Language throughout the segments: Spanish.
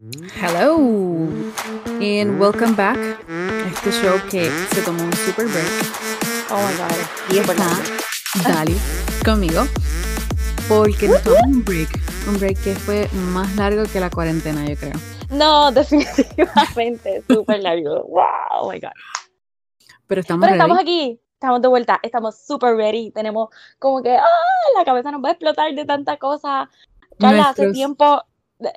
Hello and welcome back a este show que se tomó un super break Oh my god. y está Dali conmigo porque nos tomamos un break, un break que fue más largo que la cuarentena yo creo. No, definitivamente, súper largo. Wow, oh my god. Pero estamos Pero estamos aquí, estamos de vuelta, estamos súper ready. Tenemos como que, ¡ah! La cabeza nos va a explotar de tanta cosa. Carla, hace tiempo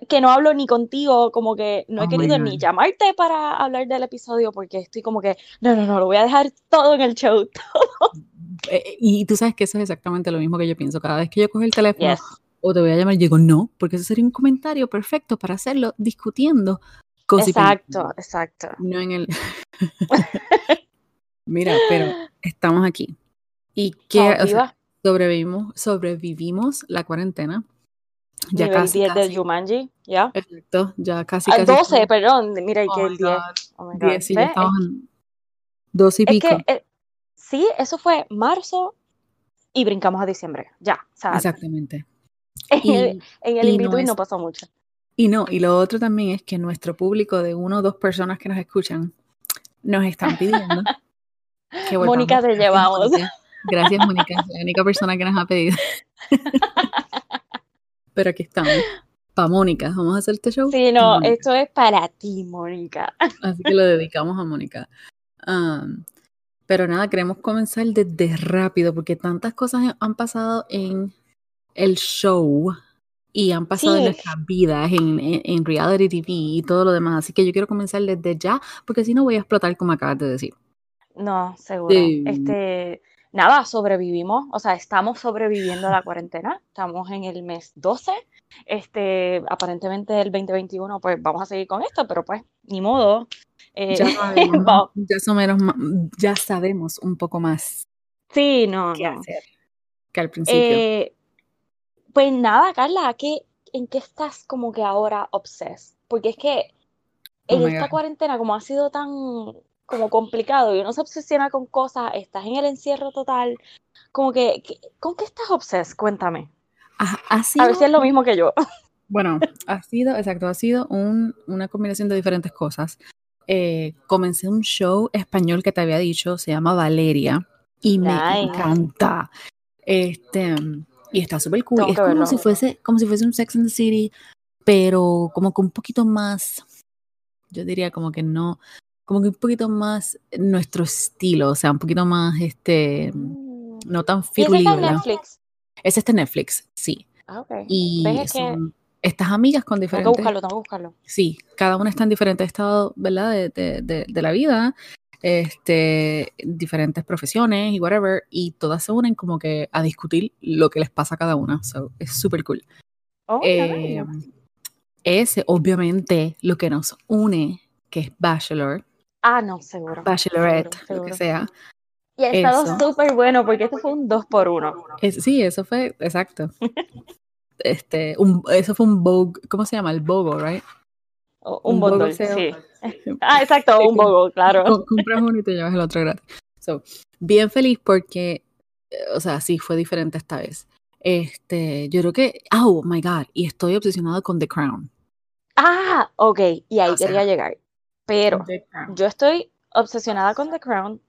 que no hablo ni contigo, como que no he Oh querido ni llamarte para hablar del episodio porque estoy como que, no, no, no, lo voy a dejar todo en el show. Eh, y tú sabes que eso es exactamente lo mismo que yo pienso. Cada vez que yo cojo el teléfono Yes. o te voy a llamar, digo no, porque eso sería un comentario perfecto para hacerlo discutiendo y Exacto, exacto. No en el. Mira, pero estamos aquí. Y que o sea, sobrevivimos, sobrevivimos la cuarentena. Ya Nivel casi, 10 del casi. Jumanji, ¿ya? Exacto, ya casi, Ah, casi. 12, estamos- perdón, mira, y Oh que el 10. God, Oh my God. 10, sí, ya ¿Ves? estamos en 12 y Es pico. que, eh, sí, eso fue marzo y brincamos a diciembre. Ya, o sea, Exactamente. en Y, el, en el y no es- no pasó mucho. y no, y lo otro también es que nuestro público de uno o dos personas que nos escuchan nos están pidiendo que. Mónica, te llevamos. Gracias, Mónica, es la única persona que nos ha pedido. Pero aquí estamos. Pa' Mónica, vamos a hacer este show. Sí, no, esto es para ti, Mónica. Así que lo dedicamos a Mónica. Pero nada, queremos comenzar desde rápido porque tantas cosas han pasado en el show y han pasado en nuestras vidas, en, en- en reality TV y todo lo demás. Así que yo quiero comenzar desde ya porque si no voy a explotar como acabas de decir. No, seguro. Sí. Este, nada, sobrevivimos, o sea, estamos sobreviviendo a la cuarentena. Estamos en el mes 12. Este, aparentemente el 2021, pues vamos a seguir con esto, pero pues, ni modo. Eh, Ya sabemos, ya, somos ya sabemos un poco más Sí, no, qué no. hacer que al principio. Eh, pues nada, Carla, ¿qué, ¿en qué estás como que ahora obses? Porque es que Oh en my esta God. cuarentena, como ha sido tan como complicado y uno se obsesiona con cosas, estás en el encierro total, como que, ¿con qué estás obses? Cuéntame. Ha, ha A ver sido si es lo mismo que yo. Bueno, ha sido, exacto, ha sido un- una combinación de diferentes cosas. Eh, comencé un show español que te había dicho, se llama Valeria, y me Nice. encanta. Este, y está súper cool. Tengo Es como si fuese, como si fuese un Sex and the City, pero como que un poquito más, yo diría como que no, como que un poquito más nuestro estilo, o sea, un poquito más, este, no tan Y ese está en. Netflix. Ese está en Netflix, sí. Ah, ok. Y ¿Ves? Es que son estas amigas con tengo que diferentes buscarlo, tengo que buscarlo. Sí, cada una está en diferentes estados, ¿verdad? De, de- de- de la vida, este, diferentes profesiones y whatever, y todas se unen como que a discutir lo que les pasa a cada una. So, es súper cool. Oh, Eh, ese, obviamente, lo que nos une, que es Bachelor, Ah, no, seguro. Bachelorette, seguro, lo que sea. Y ha estado súper bueno porque este fue un 2 por 1 Es- sí, eso fue, exacto. Este, un, eso fue un Vogue, ¿cómo se llama? El Bogo, right? Un Un bogo bundle, sí. Ah, exacto, un bogo, claro. Com- compras uno y te llevas el otro gratis. So, bien feliz porque, eh, o sea, sí, fue diferente esta vez. Este, yo creo que, oh my God, y estoy obsesionado con The Crown. Ah, ok, y ahí O sea, quería llegar. Pero yo estoy obsesionada con The Crown,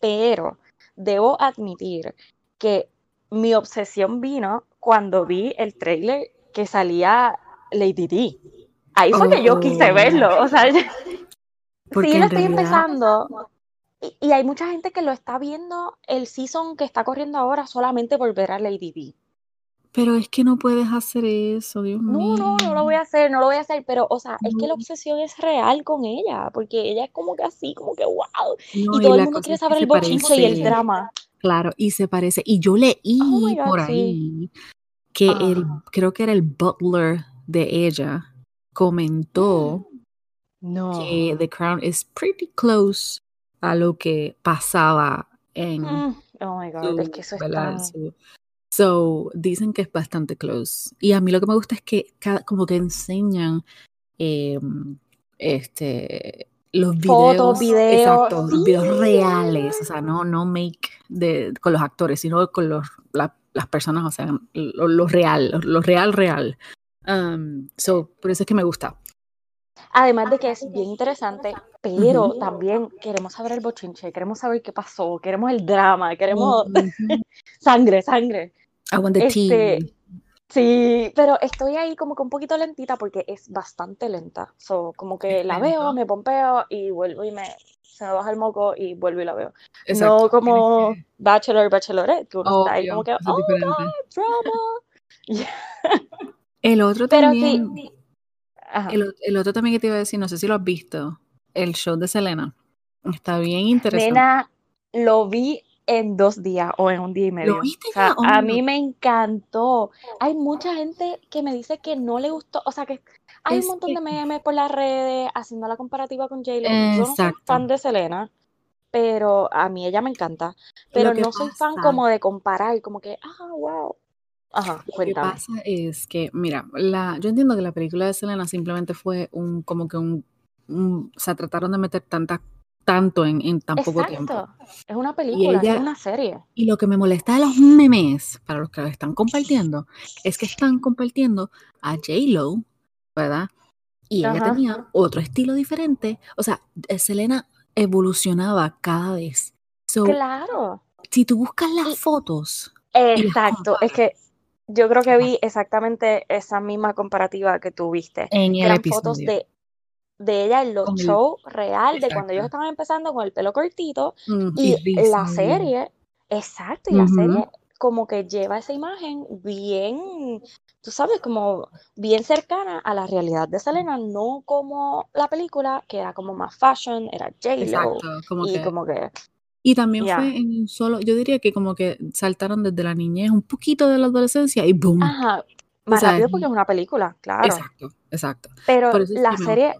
pero debo admitir que mi obsesión vino cuando vi el trailer que salía Lady D. Ahí fue que yo quise Oh. verlo. O sea, sí lo estoy realidad- empezando. Y, y hay mucha gente que lo está viendo el season que está corriendo ahora solamente por ver a Lady D. Pero es que no puedes hacer eso, Dios No, mío. no, no lo voy a hacer, no lo voy a hacer, pero, o sea, es que la No. obsesión es real con ella, porque ella es como que así, como que wow. No, Y todo el mundo quiere saber el bochinche y el drama. Claro, y se parece. Y yo leí Oh God, por sí. ahí que el, Ah. creo que era el butler de ella, comentó No. que The Crown is pretty close a lo que pasaba en Mm, Oh my God, es que eso es ¿verdad? tan... Su- so, dicen que es bastante close. Y a mí lo que me gusta es que cada- como que enseñan em, este los Fotos, videos, videos, exacto, los videos reales, o sea, no, no make de, con los actores, sino con los, la- las personas, o sea, lo, lo real, lo, lo real, real. Um, so, por eso es que me gusta. Además de que es bien interesante, pero también queremos saber el bochinche, queremos saber qué pasó, queremos el drama, queremos sangre, sangre. I want the Este, Sí, pero estoy ahí como que un poquito lentita porque es bastante lenta. So, como que la veo, me pompeo y vuelvo y me se me baja el moco y vuelvo y la veo. Exacto. No como Bachelor, Bachelorette, que uno está ahí como que, oh, diferente. God, drama. El otro Pero también, sí. El, el otro también que te iba a decir, no sé si lo has visto, el show de Selena. Está bien interesante. Nena, lo vi en dos días o en un día y medio. viste O sea? Oh a my mí me encantó. Hay mucha gente que me dice que no le gustó, o sea, que hay Es un montón que- de memes por las redes haciendo la comparativa con J-Lo. Yo no soy fan de Selena, pero a mí ella me encanta. Pero no soy fan como de comparar, como que, ah, wow. Ajá, Lo que pasa es que, mira, la, yo entiendo que la película de Selena simplemente fue un, como que un, un- o sea, trataron de meter tanta, tanto en, en tan poco tiempo. Es una película, ella- es una serie. Y lo que me molesta de los memes, para los que lo están compartiendo, es que están compartiendo a J-Lo, ¿verdad? Y ella tenía otro estilo diferente. O sea, Selena evolucionaba cada vez. So, Claro. si tú buscas las fotos, Exacto. Es que yo creo que vi exactamente esa misma comparativa que tú viste. en el eran episodio. fotos de, de ella en los Con el- shows real, de cuando ellos estaban empezando con el pelo cortito Mm, y la serie, exacto, y la serie como que lleva esa imagen bien, tú sabes, como bien cercana a la realidad de Selena, no como la película, que era como más fashion, era J-Lo, y que- como que, y también ya. fue en un solo, yo diría que como que saltaron desde la niñez, un poquito de la adolescencia y boom. ajá, más sea, rápido porque es una película, claro. Exacto, exacto. Pero la serie.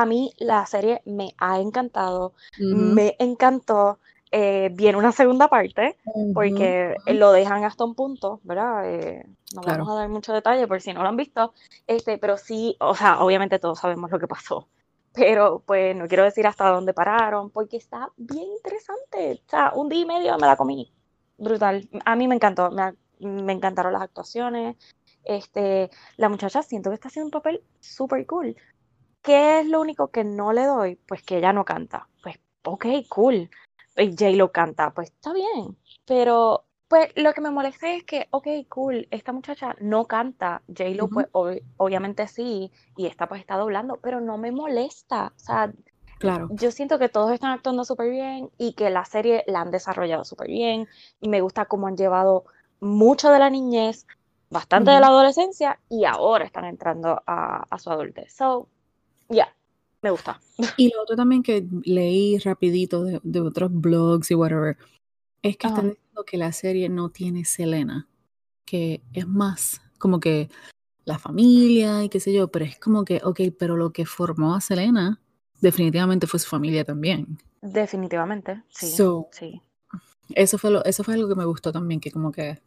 A mí la serie me ha encantado, me encantó. eh, viene una segunda parte porque lo dejan hasta un punto, ¿verdad? Eh, no Claro. vamos a dar mucho detalle por si no lo han visto, este, pero sí, o sea, obviamente todos sabemos lo que pasó, pero pues no quiero decir hasta dónde pararon porque está bien interesante. O sea, un día y medio me la comí, brutal. A mí me encantó, me encantaron las actuaciones. Este, la muchacha siento que está haciendo un papel súper cool. ¿Qué es lo único que no le doy? Pues que ella no canta. Pues, ok, cool. Y J-Lo canta, pues está bien. Pero, pues lo que me molesta es que, ok, cool, esta muchacha no canta. J-Lo, Ujú. pues ob- obviamente sí, y esta pues está doblando, pero no me molesta. O sea, Claro. yo siento que todos están actuando súper bien y que la serie la han desarrollado súper bien. Y me gusta cómo han llevado mucho de la niñez, bastante de la adolescencia y ahora están entrando a, a su adultez. So, yeah, me gusta. Y lo otro también que leí rapidito de, de otros blogs y whatever, es que están diciendo que la serie no tiene Selena, que es más como que la familia y qué sé yo, pero es como que, ok, pero lo que formó a Selena definitivamente fue su familia también. Definitivamente, sí, So, sí. eso fue lo, eso fue algo que me gustó también, que como que,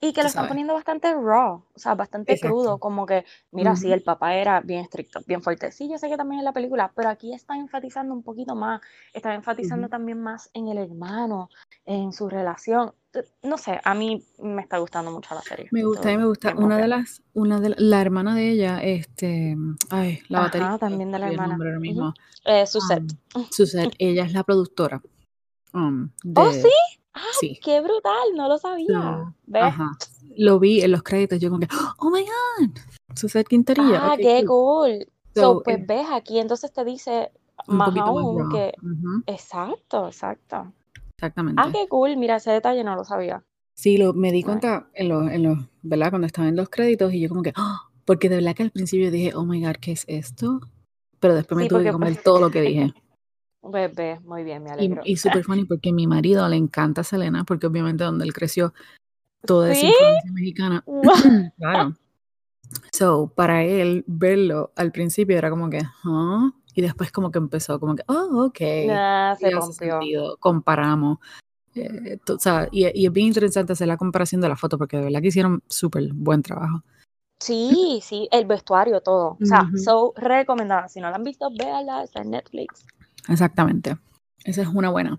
Y que lo están poniendo bastante raw, o sea, bastante Exacto. crudo, como que, mira, sí, Ujú. el papá era bien estricto, bien fuerte. Sí, yo sé que también es la película, pero aquí está enfatizando un poquito más, está enfatizando también más en el hermano, en su relación. No sé, a mí me está gustando mucho la serie. Me gusta, me gusta. Una de las, una de la, la hermana de ella, este, ay, la Ajá, baterista, también de la el hermana. mismo. Eh, Suzette. Um, Suzette, ella es la productora. um, Oh, de, sí. Ah, sí. qué brutal, no lo sabía. So, ¿Ves? ajá. Lo vi en los créditos, yo como que, oh my god, Suzette Quinterilla. Ah, qué cool. cool. So, So, pues eh, ves, aquí entonces te dice más aún que. Exacto, exacto. Ah, exactamente. qué cool. Mira, ese detalle no lo sabía. Sí, lo, me di cuenta en los, en los, ¿verdad? Cuando estaba en los créditos y yo como que, ¡ah! porque de verdad que al principio dije, oh my god, ¿qué es esto? Pero después me Sí, tuve que comer todo lo que dije. Ves, muy bien, me Y, alegro. y súper funny porque mi marido le encanta Selena, porque obviamente donde él creció, toda esa ¿Sí? influencia mexicana. Claro. So, para él verlo al principio era como que, ¿ah? Y después como que empezó como que, oh, ok. Nah, se sentido, comparamos. Eh, o sea, y, y es bien interesante hacer la comparación de la foto porque de verdad que hicieron súper buen trabajo. Sí, sí, el vestuario, todo. O sea, so recomendada. Si no la han visto, véanla, está en Netflix. Exactamente. Esa es una buena.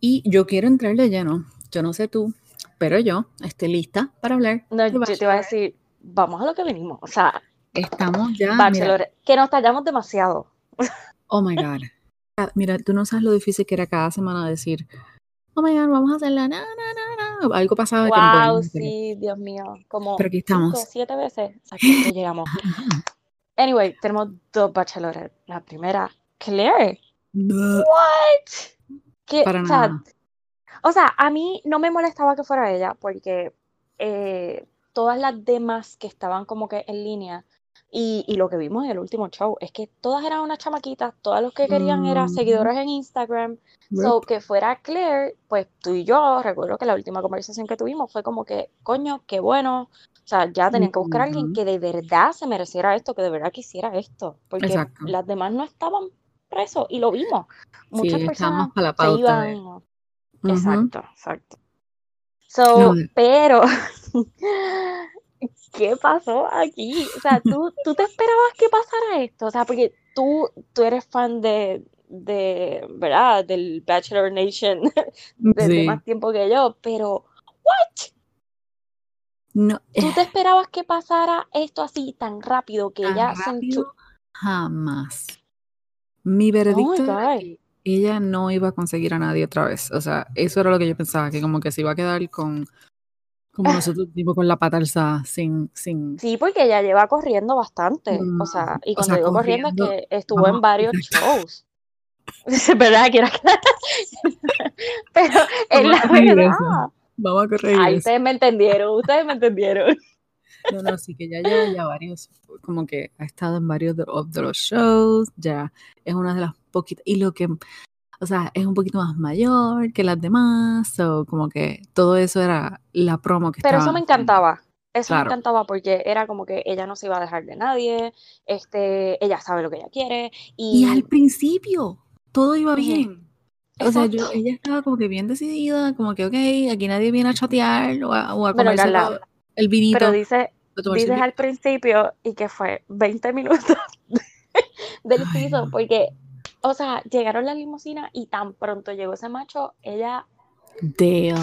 Y yo quiero entrar de lleno. Yo no sé tú, pero yo estoy lista para hablar No, yo te iba a Bachelor. decir, vamos a lo que venimos. O sea, Estamos ya. Mira, Bachelorette. Que nos tallamos demasiado. oh my God. Mira, tú no sabes lo difícil que era cada semana decir, oh my God, vamos a hacerla, na, na, na, na. Algo pasaba que no Wow, podíamos hacerlo. sí, Dios mío. Como Pero aquí cinco, estamos. siete veces. Ya llegamos. Anyway, tenemos dos bachelorettes. La primera, Claire. What? Que, Para o sea, nada. o sea, a mí no me molestaba que fuera ella porque eh, todas las demás que estaban como que en línea y, y lo que vimos en el último show es que todas eran unas chamaquitas, todas los que querían eran Ujú. seguidores en Instagram. So, que fuera Claire, pues tú y yo, recuerdo que la última conversación que tuvimos fue como que, coño, qué bueno. O sea, ya tenían que buscar a alguien que de verdad se mereciera esto, que de verdad quisiera esto, porque Exacto. las demás no estaban presos y lo vimos. Muchas personas para la se iban. Ujú. Exacto, exacto. So, pero, ¿qué pasó aquí? O sea, ¿tú, tú te esperabas que pasara esto? O sea, porque tú, tú eres fan de, de, ¿verdad? Del Bachelor Nation desde sí. más tiempo que yo, pero, ¿what? No, ¿Tú eh, te esperabas que pasara esto así tan rápido que tan ella se jamás. Mi Oh veredicto ella no iba a conseguir a nadie otra vez. O sea, eso era lo que yo pensaba, que como que se iba a quedar con, como nosotros, tipo con la pata alzada, sin, sin, Sí, porque ella lleva corriendo bastante. O mm, sea, y o cuando sea, digo corriendo es que estuvo en varios shows. Es verdad que era Pero a la verdad. Vamos a corregir Ay, eso. ustedes me entendieron, ustedes me entendieron. No, no, sí que ya lleva ya varios, como que ha estado en varios de, de los shows, ya es una de las poquitas, y lo que, o sea, es un poquito más mayor que las demás, o como que todo eso era la promo que Pero eso estaban me encantaba. Eso me Claro. encantaba porque era como que ella no se iba a dejar de nadie, este, ella sabe lo que ella quiere Y al y principio todo iba bien. O sea, yo, ella estaba como que bien decidida, como que, ok, aquí nadie viene a chatear o a, o a comerse Carla, lo- el pero vinito, dice, tomarse el dices al principio y que fue 20 minutos del Ay, piso no. porque, o sea, llegaron las limusinas y tan pronto llegó ese macho, ella Dale.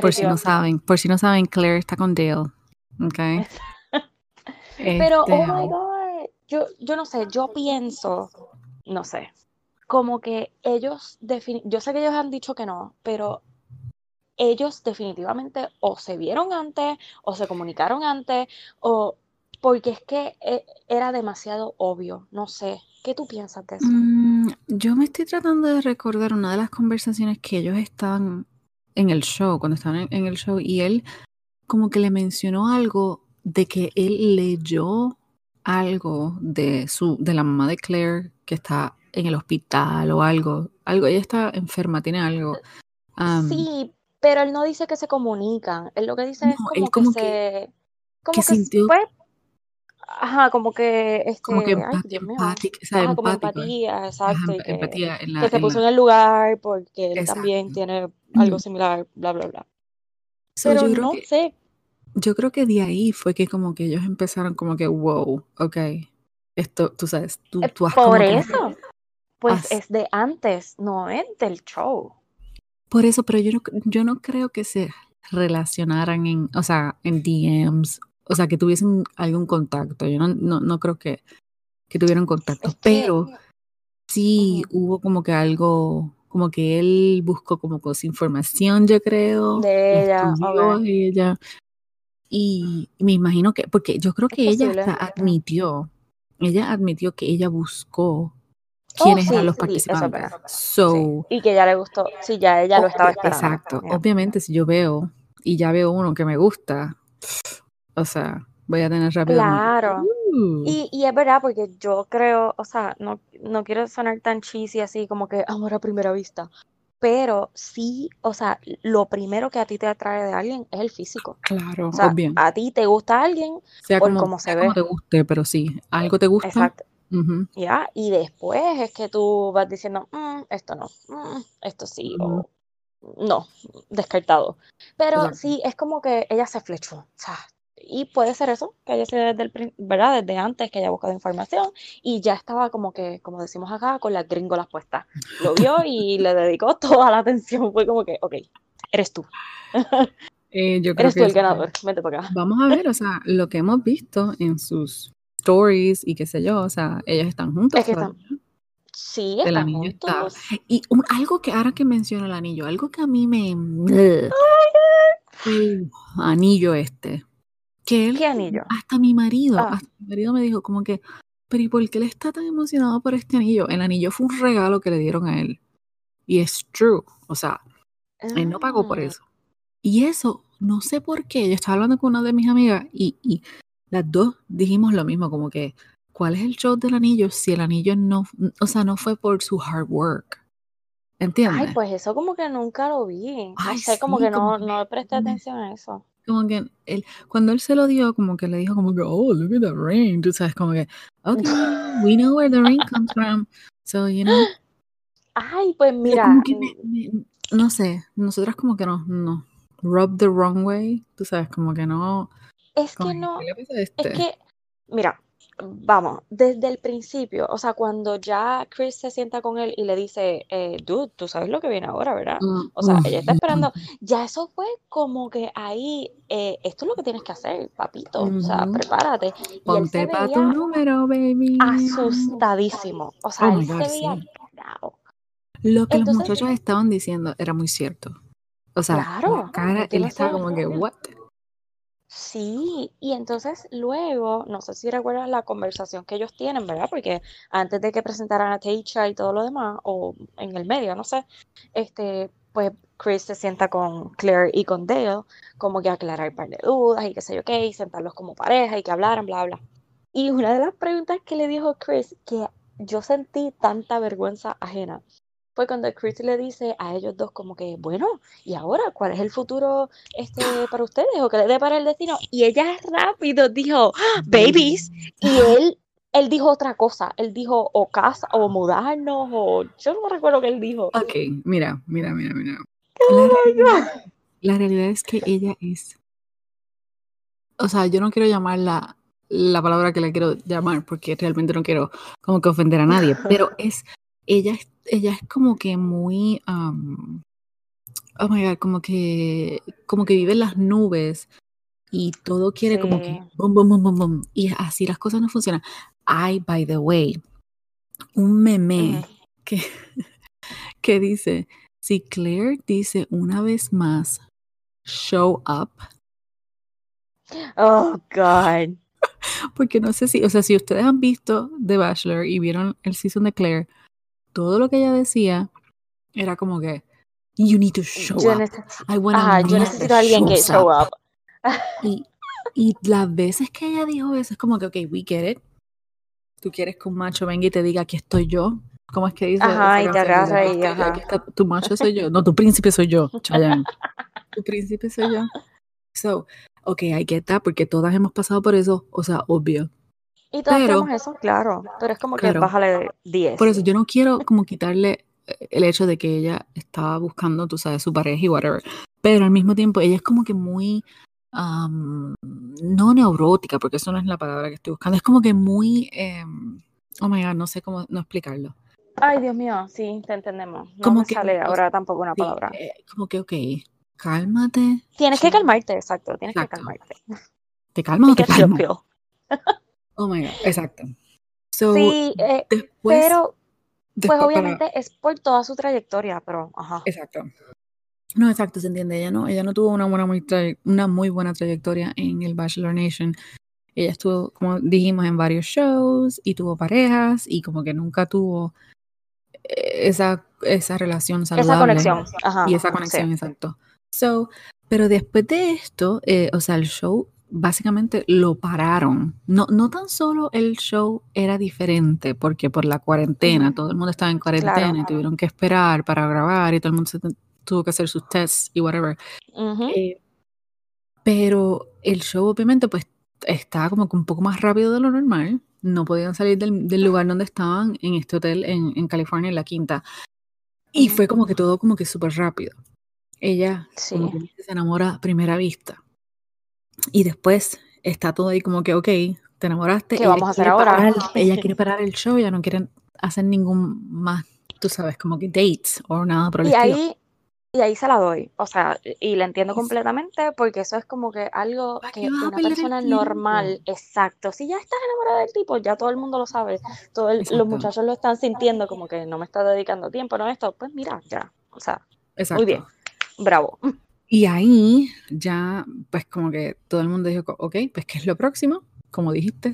Por si no saben, por si no saben, Claire está con Dale. Ok. Pero, oh Este, my God, yo, yo no sé, yo pienso, no sé, como que ellos, yo sé que ellos han dicho que no, pero ellos definitivamente o se vieron antes, o se comunicaron antes, o porque es que eh, era demasiado obvio, no sé, ¿qué tú piensas de eso? mm, yo me estoy tratando de recordar una de las conversaciones que ellos estaban en el show, cuando estaban en, en el show, y él como que le mencionó algo de que él leyó algo de su, de la mamá de Claire que está en el hospital o algo, algo, ella está enferma, tiene algo. Am, Sí, pero él no dice que se comunican, él lo que dice es no, él como que como que, se, como que que sintió fue Ajá, como que, como que este, ay, empa- Dios mío, empático, o sea, ajá, como empatía, exacto, que, empatía en que se puso en el lugar porque él también exacto. tiene algo similar, bla, bla, bla. So, Pero yo no que, sé, yo creo que de ahí fue que como que ellos empezaron como que, wow, ok, esto, tú sabes, tú, eh, tú has por como que, eso, pues has, es de antes, no es del show. Por eso, pero yo no, yo no creo que se relacionaran en, o sea, en DMs, o sea, que tuviesen algún contacto, yo no, no, no creo que, que tuvieran contacto, Es que, pero sí hubo como que algo, como que él buscó como cosa información, yo creo, de ella, estudió ok, a ella. Y me imagino que, porque yo creo que ella hasta admitió, ella admitió que ella buscó Oh, quiénes eran sí, los participantes. verdad. Sí, So, y que ya le gustó, sí, ya ella lo estaba esperando. exacto, obviamente si yo veo y ya veo uno que me gusta, o sea, voy a tener rápido como Claro. "Uh". Y, y es verdad, porque yo creo, o sea, no, no quiero sonar tan cheesy así como que amor a primera vista, pero sí, o sea, lo primero que a ti te atrae de alguien es el físico. Claro, O sea, obvio. a ti te gusta alguien Sea por como, cómo se sea como ve. te guste, pero sí, algo te gusta. Exacto. Ujú, Ya, y después es que tú vas diciendo, "Mm, esto no, mm, esto sí, o no, descartado. Pero exacto. sí, es como que ella se flechó, o sea, y puede ser eso, que haya sido desde el, ¿verdad? Desde antes que haya buscado información y ya estaba como que, como decimos acá, con las gringolas puestas. Lo vio y le dedicó toda la atención. Fue como que, ok, eres tú, Eh, yo creo eres tú el ganador, vente para acá. Vamos a ver, o sea, lo que hemos visto en sus stories y qué sé yo, o sea, ellos están juntos. Es que están- Sí, El están anillo está- juntos. Y un- algo que ahora que menciono el anillo, algo que a mí me... el anillo este. Que él, ¿Qué anillo? hasta mi marido, Ah. hasta mi marido me dijo como que, pero ¿y por qué él está tan emocionado por este anillo? El anillo fue un regalo que le dieron a él. Y es true. O sea, él no pagó por Ah, eso. Y eso, no sé por qué, yo estaba hablando con una de mis amigas y, y las dos dijimos lo mismo, como que, ¿cuál es el show del anillo si el anillo no, o sea, no fue por su hard work? ¿Entiendes? Ay, pues eso como que nunca lo vi. No Ay, sé, como sí, que no, como que no presté atención a eso. Como que él, cuando él se lo dio, como que le dijo como que, oh, look at the ring, tú sabes, como que, okay, we know where the ring comes from, so, you know, Ay, pues mira, como que me- me- no sé, nosotras como que nos, nos rub the wrong way, tú sabes, como que no, es que no, ¿qué le pasa a es este? que, mira, vamos, desde el principio, o sea, cuando ya Chris se sienta con él y le dice, eh, dude, tú sabes lo que viene ahora, ¿verdad? Mm, O sea, mm, ella está esperando, mm, ya eso fue como que ahí, eh, esto es lo que tienes que hacer, papito, o sea, prepárate. Y él se Ponte pa' tu número, baby. asustadísimo, o sea, Oh él se veía sí. Lo que los muchachos estaban diciendo era muy cierto. O sea, la claro, cara, él estaba como que, what? Sí, y entonces luego, no sé si recuerdas la conversación que ellos tienen, ¿verdad? Porque antes de que presentaran a Teisha y todo lo demás, o en el medio, no sé, este, pues Chris se sienta con Claire y con Dale, como que aclarar un par de dudas y qué sé yo qué, y sentarlos como pareja y que hablaran, bla, bla. Y una de las preguntas que le dijo Chris, que yo sentí tanta vergüenza ajena, fue cuando Chris le dice a ellos dos como que, bueno, ¿y ahora cuál es el futuro este para ustedes o qué les depara el destino? Y ella rápido dijo, "Ah, babies, y él, él dijo otra cosa, él dijo o casa, o mudarnos, o yo no recuerdo qué él dijo. Ok, mira, mira, mira, mira. Oh La realidad, la realidad es que ella es, o sea, yo no quiero llamar la, la palabra que le quiero llamar porque realmente no quiero como que ofender a nadie, pero es, ella es, ella es como que muy, um, oh my God, como que, como que vive en las nubes y todo quiere como que y así las cosas no funcionan. Ay, by the way, un meme que, que dice, si Claire dice una vez más, show up, Oh, God. porque no sé si, o sea, si ustedes han visto The Bachelor y vieron el season de Claire, todo lo que ella decía era como que, you need to show Yo up. I want a ajá, yo necesito a alguien que show up. up. Y, y las veces que ella dijo eso, es como que, ok, we get it. Tú quieres que un macho venga y te diga, aquí estoy yo. ¿Cómo es que dice Ajá, y te agarra y ajá. aquí está tu macho soy yo. No, tu príncipe soy yo, Chayanne. Tu príncipe soy yo. So, ok, I get that, porque todas hemos pasado por eso, o sea, obvio. Y todas Pero, tenemos eso, claro, pero es como que claro, bájale 10. por eso yo no quiero como quitarle eh, el hecho de que ella estaba buscando, tú sabes, su pareja y whatever. Pero al mismo tiempo, ella es como que muy, am, no neurótica, porque eso no es la palabra que estoy buscando. Es como que muy, em, oh my God, no sé cómo no explicarlo. Ay, Dios mío, sí, te entendemos. No Como me que, sale ahora tampoco una sí, palabra. eh, como que, ok, cálmate, Tienes que calmarte, exacto, tienes que calmarte. ¿Te calmas o te calmas? Oh my God, exacto. So, Sí, eh, después, pero pues para, obviamente es por toda su trayectoria, pero ajá. exacto. No, exacto, se entiende. Ella no, ella no tuvo una buena muy una muy buena trayectoria en el Bachelor Nation. Ella estuvo, como dijimos, en varios shows y tuvo parejas y como que nunca tuvo eh, esa, esa relación Esa saludable conexión, ajá, y esa sí. conexión, exacto. So, pero después de esto, eh, o sea, el show básicamente lo pararon. No, no tan solo el show era diferente, porque por la cuarentena, todo el mundo estaba en Claro. cuarentena y tuvieron que esperar para grabar y todo el mundo se tuvo que hacer sus tests y whatever. Eh, pero el show obviamente pues estaba como que un poco más rápido de lo normal. No podían salir del, del lugar donde estaban en este hotel en, en California, en la quinta. Y fue como que todo como que súper rápido. Ella como Sí. que se enamora a primera vista. Y después está todo ahí como que, ok, te enamoraste. ¿Qué Ella vamos a hacer quiere ahora? parar, ella quiere parar el show, ya no quiere hacer ningún más, tú sabes, como que dates o nada por el Y estilo. ahí, Y ahí se la doy, o sea, y la entiendo completamente porque eso es como que algo que una persona normal, exacto, si ya estás enamorada del tipo, ya todo el mundo lo sabe, todos los muchachos lo están sintiendo como que no me está dedicando tiempo, no esto, pues mira, ya, o sea, muy bien, bravo. Y ahí ya, pues como que todo el mundo dijo, ok, pues ¿qué es lo próximo? Como dijiste,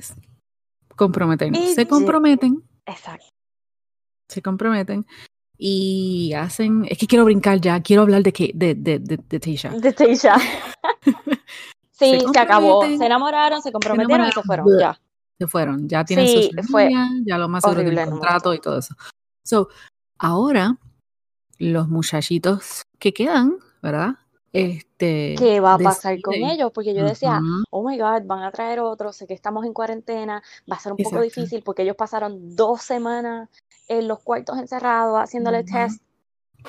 comprometen. se comprometen. Exacto. Se comprometen y hacen, es que quiero brincar ya, quiero hablar de, que, de, de, de, de Teisha. De Teisha. sí, se, acabó, se enamoraron, se comprometieron y se fueron, ya. Se fueron, ya tienen sí, fue ya lo más seguro del contrato y todo eso. So, ahora, los muchachitos que quedan, ¿verdad? Este, ¿Qué va a pasar con ellos? Porque yo decía, oh my God, van a traer otros, sé que estamos en cuarentena, va a ser un poco difícil porque ellos pasaron dos semanas en los cuartos encerrados haciéndole test.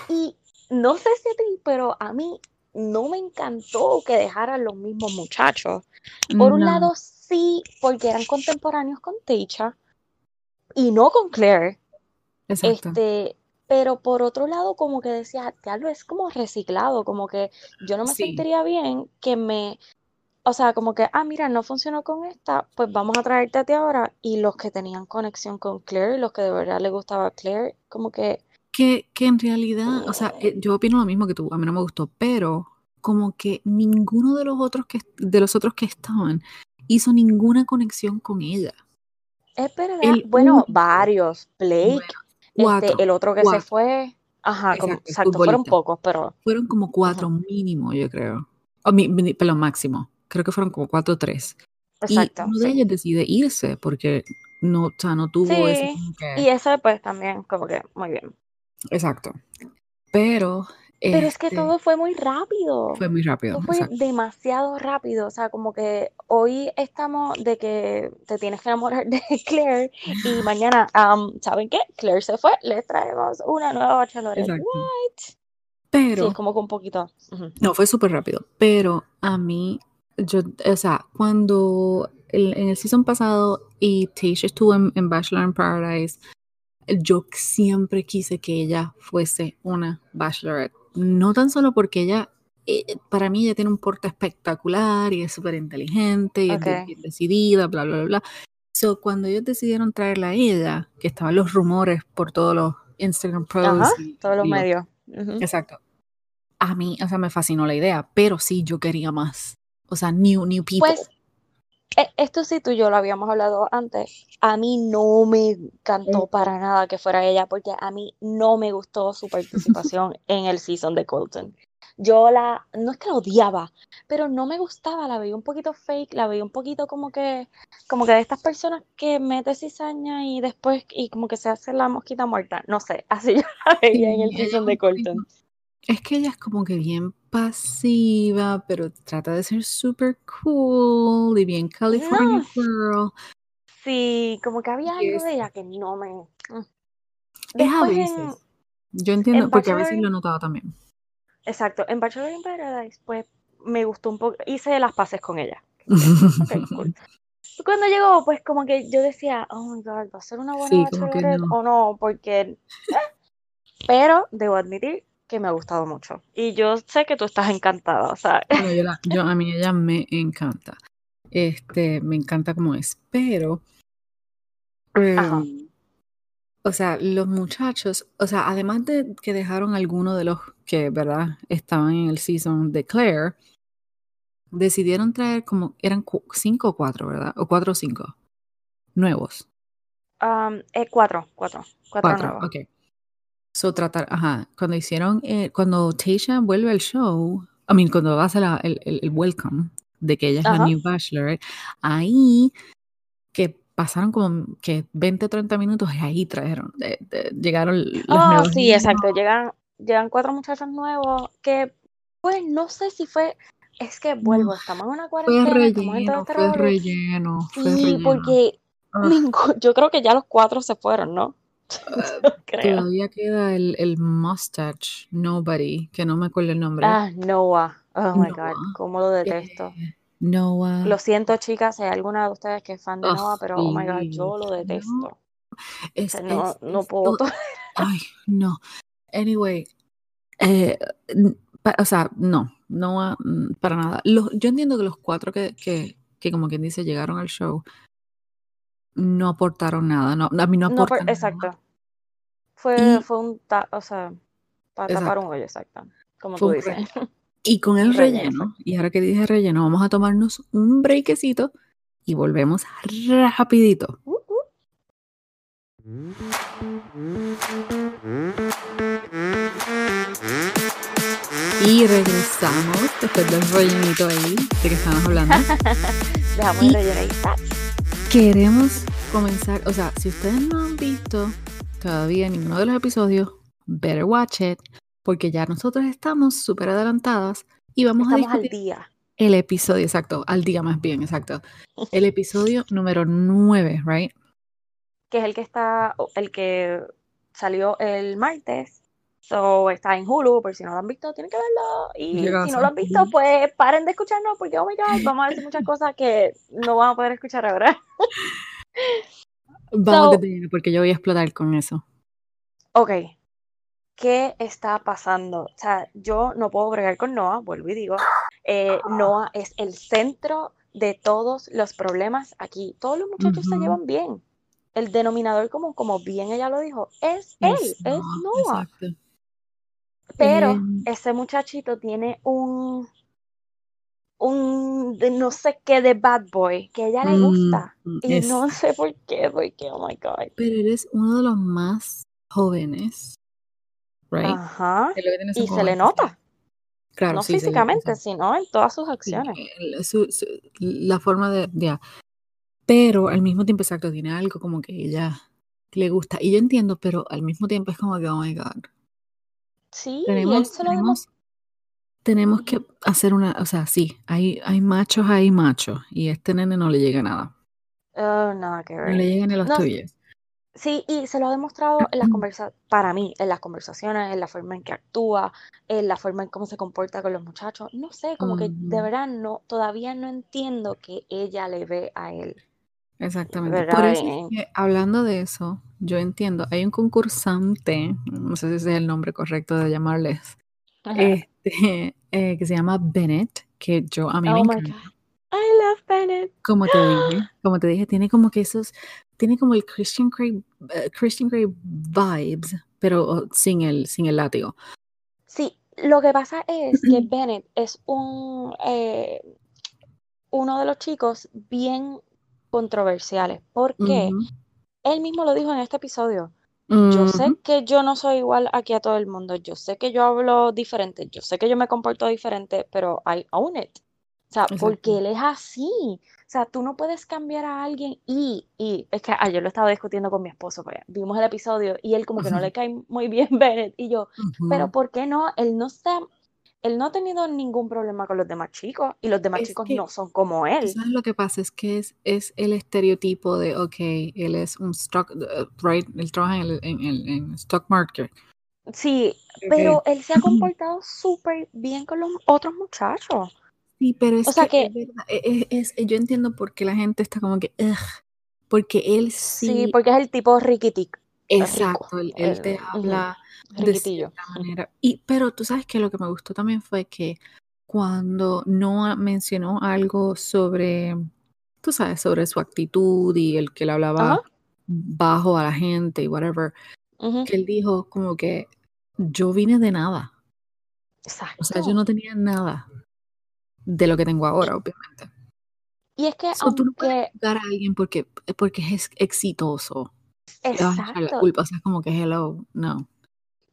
Y no sé si a ti, pero a mí no me encantó que dejaran los mismos muchachos. Por un lado, sí, porque eran contemporáneos con Techa y no con Claire. Este, pero por otro lado, como que decía, lo es como reciclado, como que yo no me sentiría bien que me o sea, como que, ah, mira, no funcionó con esta, pues vamos a traerte a ti ahora. Y los que tenían conexión con Claire, los que de verdad le gustaba a Claire, como que... Que, que en realidad, o sea, eh, yo opino lo mismo que tú, a mí no me gustó, pero como que ninguno de los otros que, de los otros que estaban hizo ninguna conexión con ella. Es verdad, bueno, varios, Blake, este, el otro que se fue, ajá, exacto, fueron pocos, pero... Fueron como cuatro mínimo, yo creo. O mi, pelo máximo creo que fueron como cuatro o tres. Exacto. Y uno de ellos decide irse porque no, o sea, no tuvo ese Y eso pues también como que muy bien. Exacto. Pero... Pero es que este todo fue muy rápido. Fue muy rápido. fue demasiado rápido. O sea, como que hoy estamos de que te tienes que enamorar de Claire y mañana, ¿saben qué? Claire se fue, le traemos una nueva bachelorette. What? Pero... Sí, como que un poquito. No, fue súper rápido. Pero a mí yo, o sea, cuando en el season pasado y Tasha estuvo en, Bachelor in Paradise, yo siempre quise que ella fuese una Bachelorette. No tan solo porque ella, eh, para mí ella tiene un porte espectacular y es súper inteligente y es bien decidida, bla, bla, bla, bla. So, cuando ellos decidieron traerla a ella, que estaban los rumores por todos los Instagram posts. todos los medios. Exacto. A mí, o sea, me fascinó la idea, pero sí yo quería más. O sea, new, new people. Pues, esto sí tú y yo lo habíamos hablado antes. A mí no me encantó mm. para nada que fuera ella, porque a mí no me gustó su participación en el season de Colton. Yo la, no es que la odiaba, pero no me gustaba, la veía un poquito fake, la veía un poquito como que, como que de estas personas que mete cizaña y después, y como que se hace la mosquita muerta. No sé, así yo la veía en el season de Colton. Es que ella es como que bien pasiva, pero trata de ser super cool y bien California girl. Sí, como que había algo de ella que no me. Mm. es a veces. Yo entiendo, porque a veces lo he notado también. Exacto. En Bachelor in Paradise, pues me gustó un poco. Hice las paces con ella. Cuando llegó, pues como que yo decía, oh my god, ¿va a ser una buena sí, o no? Porque. Eh. Pero debo admitir que me ha gustado mucho. Y yo sé que tú estás encantada, o sea. yo, a mí ella me encanta. Este, me encanta como es, pero em, o sea, los muchachos, o sea, además de que dejaron algunos de los que, ¿verdad? Estaban en el season de Claire, decidieron traer como, eran cinco o cuatro, ¿verdad? O cuatro o cinco. Nuevos. Um, eh, cuatro, cuatro, cuatro, nuevos. ok. So tratar, ajá, cuando hicieron, eh, cuando Tasha vuelve al show, I mean, cuando va a hacer el, el, welcome de que ella es la new bachelor, ahí que pasaron como que 20 o 30 minutos y ahí trajeron, llegaron los oh, sí, exacto, llegan, llegan cuatro muchachos nuevos que, pues, no sé si fue, es que vuelvo, estamos en una cuarentena, fue relleno, fue relleno, fue sí, porque yo creo que ya los cuatro se fueron, ¿no? Todavía queda el, el mustache, Nobody, que no me acuerdo el nombre. Ah, Noah. Oh my god, cómo lo detesto. Noah. Lo siento, chicas, hay alguna de ustedes que es fan de Noah, pero oh my god, yo lo detesto. no, no puedo. Ay, no. Anyway, Eh, o sea, no, no mm, para nada. yo entiendo que los cuatro que, que, que, como quien dice, llegaron al show, no aportaron nada. No, a mí no aportaron Exacto. Fue, fue un, o sea, para tapar un hoyo, exacto. Como tú dices. Y con el relleno, y ahora que dije relleno, vamos a tomarnos un breakecito y volvemos rapidito. Uh. Y regresamos después del rellenito ahí de que estamos hablando. Dejamos el relleno ahí. Queremos comenzar, o sea, si ustedes no han visto todavía ninguno de los episodios, better watch it, porque ya nosotros estamos súper adelantadas y vamos a discutir al día. el episodio, exacto, al día más bien, exacto. El episodio número 9, right? Que es el que está, el que salió el martes So, está en Hulu, por si no lo han visto, tienen que verlo. Y si no lo han visto, pues paren de escucharnos, porque, oh my god, vamos a decir muchas cosas que no van a poder escuchar ahora. vamos a porque yo voy a explotar con eso. Ok. ¿Qué está pasando? O sea, yo no puedo bregar con Noah, vuelvo y digo. Eh, Noah es el centro de todos los problemas aquí. Todos los muchachos se llevan bien. El denominador, como, como bien ella lo dijo, es él, es, Noah. Pero em. ese muchachito tiene un, un no sé qué de bad boy que a ella le gusta. Mm, y no sé por qué, porque, oh my God. Pero eres uno de los más jóvenes, right? Ajá. Y se le nota. Claro, no físicamente, sino en todas sus acciones. la forma de, ya. Pero al mismo tiempo, exacto, tiene algo como que ella le gusta. Y yo entiendo, pero al mismo tiempo es como que, oh my God. Sí, tenemos, tenemos, tenemos, que hacer una, o sea, sí, hay, hay machos, hay machos, y a este nene no le llega nada. Oh, nada que ver. No le llegan ni los tuyos. Sí, y se lo ha demostrado en las conversaciones, para mí, en las conversaciones, en la forma en que actúa, en la forma en cómo se comporta con los muchachos. No sé, como que de verdad no, todavía no entiendo que ella le ve a él. Exactamente. Por eso es que, hablando de eso, yo entiendo, hay un concursante, no sé si ese es el nombre correcto de llamarles, este, eh, que se llama Bennett, que yo a mí me oh encanta. I love Bennett. Como te dije, como te dije, tiene como que esos, tiene como el Christian Grey, eh, Christian Grey vibes, pero oh, sin el, sin el látigo. Sí, lo que pasa es que Bennett es un eh, uno de los chicos bien controversiales. porque Él mismo lo dijo en este episodio. Yo sé que yo no soy igual aquí a todo el mundo. Yo sé que yo hablo diferente. Yo sé que yo me comporto diferente, pero I own it. O sea, porque él es así. O sea, tú no puedes cambiar a alguien y, y es que ayer lo estaba discutiendo con mi esposo, pues, vimos el episodio y él como que no le cae muy bien Bennett y yo, pero ¿por qué no? Él no está él no ha tenido ningún problema con los demás chicos y los demás chicos no son como él. ¿Sabes lo que pasa? Es que es, es el estereotipo de, ok, él es un stock, uh, right, él trabaja en el stock market. Sí, pero él se ha comportado súper bien con los otros muchachos. Sí, pero es que, e, e, es, yo entiendo por qué la gente está como que, porque él sí. Sí, porque es el tipo riquitic. Exacto, él, te habla de cierta manera. Y, pero tú sabes que lo que me gustó también fue que cuando Noah mencionó algo sobre, tú sabes, sobre su actitud y el que le hablaba bajo a la gente y whatever, que él dijo como que yo vine de nada. Exacto. O sea, yo no tenía nada de lo que tengo ahora, obviamente. Y es que tú no puedes dar a alguien porque, porque es exitoso. Exacto. La culpa, o sea, como que hello, no.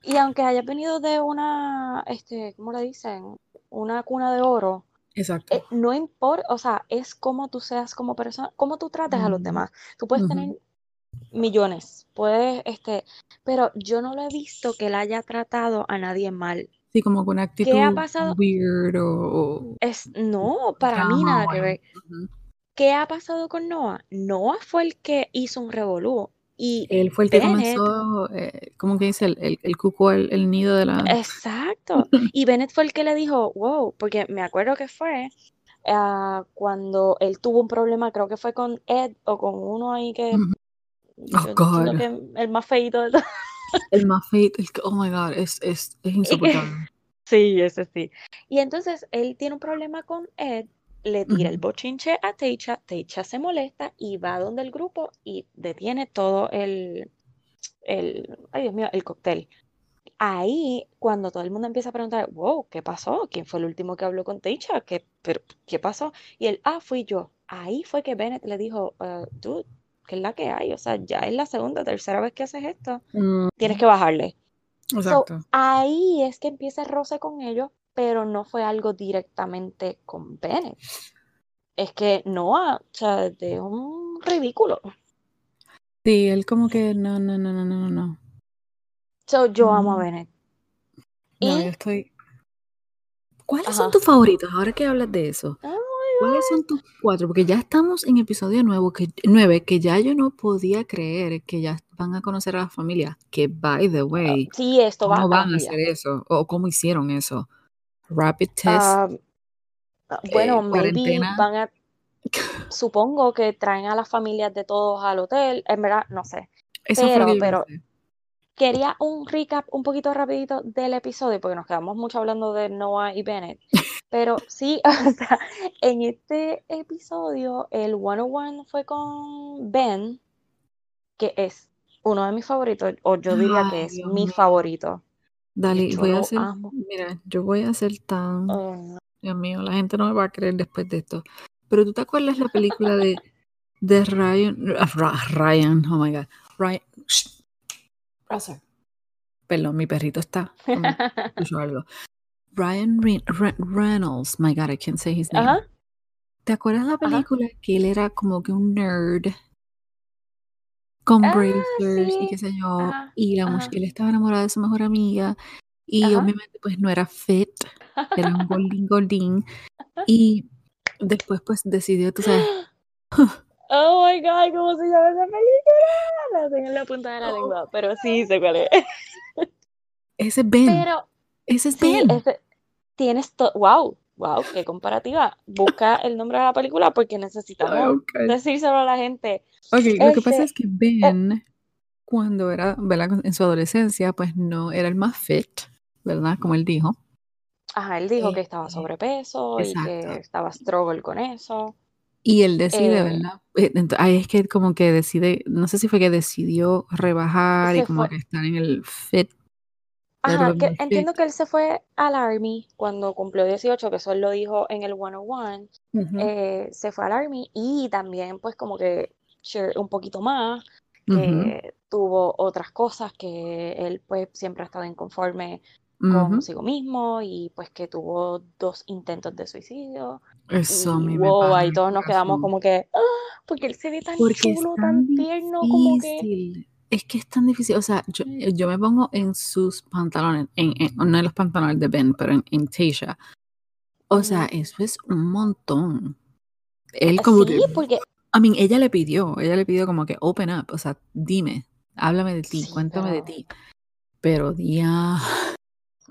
Y aunque haya venido de una, este, ¿cómo le dicen? Una cuna de oro. Exacto. Eh, no importa, o sea, es como tú seas como persona, cómo tú trates a los demás. Tú puedes tener millones, puedes, este, pero yo no lo he visto que él haya tratado a nadie mal. Sí, como con actitud ¿Qué ha pasado? weird o... Es, no, para mí nada que ver. ¿Qué ha pasado con Noah? Noah fue el que hizo un revolú. Y él fue el que comenzó, eh, ¿cómo que dice? El, el, el cuco, el, nido de la... Exacto. y Bennett fue el que le dijo, wow, porque me acuerdo que fue ah, cuando él tuvo un problema, creo que fue con Ed o con uno ahí que... Oh, God. que el más feito de. El más fake, el que- oh my god, es, es, es insoportable. Sí, ese sí. Y entonces él tiene un problema con Ed, le tira el bochinche a Teicha, Teicha se molesta y va donde el grupo y detiene todo el, el, ay Dios mío, el cóctel. Ahí, cuando todo el mundo empieza a preguntar, wow, ¿qué pasó? ¿Quién fue el último que habló con Teicha? ¿Qué, pero, ¿qué pasó? Y él, ah, fui yo. Ahí fue que Bennett le dijo, "Uh, dude, ¿qué es la que hay? O sea, ya es la segunda, tercera vez que haces esto. Mm, Tienes que bajarle. So, Exacto. ahí es que empieza el roce con ellos, pero no fue algo directamente con Bennett. Es que Noah, o sea, de un ridículo. Sí, él como que no, no, no, no, no, no. So, yo amo a Mm, Bennett. No, Y, yo estoy. ¿Cuáles ajá. son tus favoritos? Ahora que hablas de eso. Oh ¿Cuáles son tus cuatro? Porque ya estamos en episodio nuevo, que, nueve, que ya yo no podía creer que ya van a conocer a la familia. Que, by the way, Sí, esto va ¿cómo a van a hacer eso? ¿O cómo hicieron eso? Rapid test, Ah, bueno, eh, maybe cuarentena. van a, supongo que traen a las familias de todos al hotel, en verdad, no sé. Eso Pero, pero quería un recap un poquito rapidito del episodio, porque nos quedamos mucho hablando de Noah y Bennett. Pero sí, o sea, en este episodio el 101 fue con Ben, que es uno de mis favoritos, o yo diría que es mi favorito. Dale, yo voy a hacer, amo. mira, yo voy a ser tan, Oh, no. Dios mío, la gente no me va a creer después de esto. Pero tú te acuerdas la película de, de Ryan, ah, Ryan, oh my god, Ryan, shh, Russell. Perdón, mi perrito está, como escucho algo. Ryan Re- Re- Reynolds, my god, I can't say his name. ¿Te acuerdas la película que él era como que un nerd con Ah, bracers y qué sé yo? Ajá, Y la él estaba enamorado de su mejor amiga y ajá. obviamente pues no era fit, era un goldín goldín y después pues decidió, tú sabes, Oh my God, ¿cómo se llama esa película? La tengo en la punta de la oh, lengua, pero sí sé cuál es. ese es Ben, Pero ese es sí, Ben. ese, tienes todo. Wow, wow, qué comparativa. Busca el nombre de la película porque necesitamos ok. decírselo a la gente. Ok, lo que pasa Este, es que eh, Ben, cuando era, ¿verdad? En su adolescencia, pues no era el más fit, ¿verdad? Como él dijo. ajá, él dijo que estaba Este, sobrepeso y que exacto. estaba struggle con eso. Y él decide, Eh, ¿verdad? Eh, ent- Ahí es que como que decide, no sé si fue que decidió rebajar y como fue. que estar en el fit, Ajá, que entiendo que él se fue al Army cuando cumplió 18, que eso él lo dijo en el 101. Ujú, eh, se fue al Army y también pues como que un poquito más, ujú, que tuvo otras cosas, que él pues siempre ha estado inconforme ujú. consigo mismo y pues que tuvo dos intentos de suicidio Eso a y mí me wow, el todos nos quedamos como que, "Ah", porque él se ve tan Porque chulo, tan tan tierno, como que... Es que es tan difícil. O sea, yo, yo me pongo en sus pantalones, en, en- no en los pantalones de Ben, pero en, en Tasha. O sea, eso es un montón. Él como que, Sí, porque I mean, ella le pidió, ella le pidió como que open up, o sea, dime, háblame de ti, sí, cuéntame de ti. Pero día,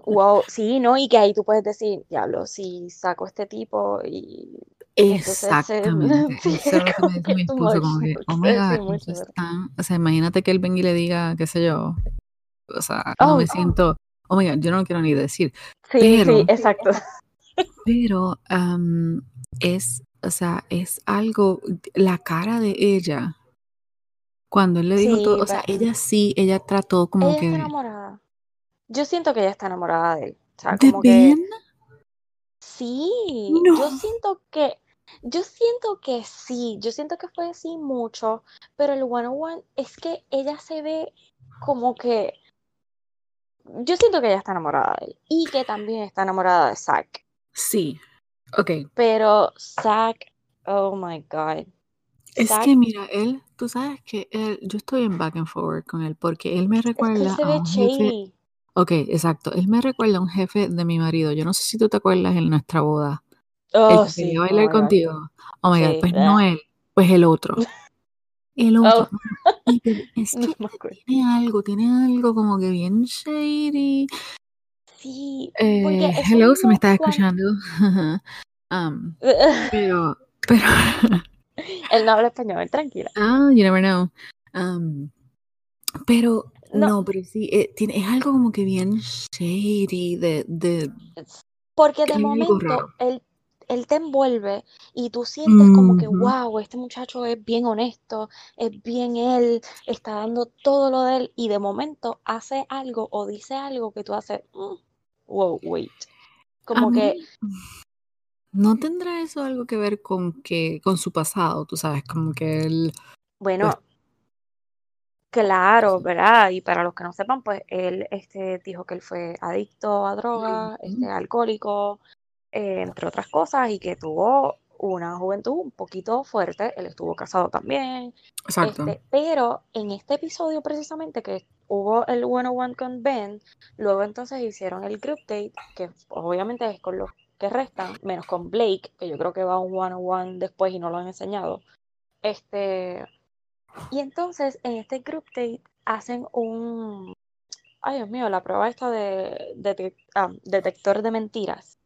wow, sí, ¿no? Y que ahí tú puedes decir, diablo, si saco a este tipo y entonces exactamente, sí, eso es lo que me como dijo que mi too esposo, much, como no que, oh my quiero decir God, mucho, eso es pero... tan, o sea, imagínate que él venga y le diga, qué sé yo, o sea, no Oh, me siento, oh my God, yo no lo quiero ni decir, sí, pero, sí, exacto. pero, am, es, o sea, es algo, la cara de ella, cuando él le dijo todo, Sí, o sea, ella sí, ella trató como ella está que, enamorada. Yo siento que ella está enamorada de él. O sea, ¿de como que Ben? sí, No. yo siento que, yo siento que sí, yo siento que fue así mucho, pero el 101 es que ella se ve como que, yo siento que ella está enamorada de él y que también está enamorada de Zack, Sí, ok. pero Zack, oh my God, Es que mira, él, tú sabes que él, yo estoy en back and forward con él porque él me es que recuerda se a ve un jefe, ok, exacto, él me recuerda a un jefe de mi marido. Yo no sé si tú te acuerdas en nuestra boda, Oh, quería sí, bailar contigo. Oh my God, pues no él, pues el otro, el otro. Oh, es que tiene algo, tiene algo como que bien shady. Sí, Eh, hello, se me está escuchando. Um, pero, pero, Él no habla español, tranquila. ah, you never know. Um, pero No. No, pero sí, eh, tiene, es algo como que bien shady de, de Porque que de momento él, él te envuelve y tú sientes como que, wow, este muchacho es bien honesto, es bien él, está dando todo lo de él y de momento hace algo o dice algo que tú haces, "Mm, wow, wait. A Como que, mí, ¿no tendrá eso algo que ver con que, con su pasado? Tú sabes, como que él, pues, bueno, claro, ¿verdad? Y para los que no sepan, pues él este, dijo que él fue adicto a drogas, este, alcohólico, eh, entre otras cosas, y que tuvo una juventud un poquito fuerte. Él estuvo casado también, exacto. este, pero en este episodio precisamente que hubo el one-on-one con Ben, luego entonces hicieron el group date, que obviamente es con los que restan, menos con Blake, que yo creo que va a un one-on-one después y no lo han enseñado. Este, y entonces en este group date hacen un, ay Dios mío, la prueba esta de, de- ah, detector de mentiras.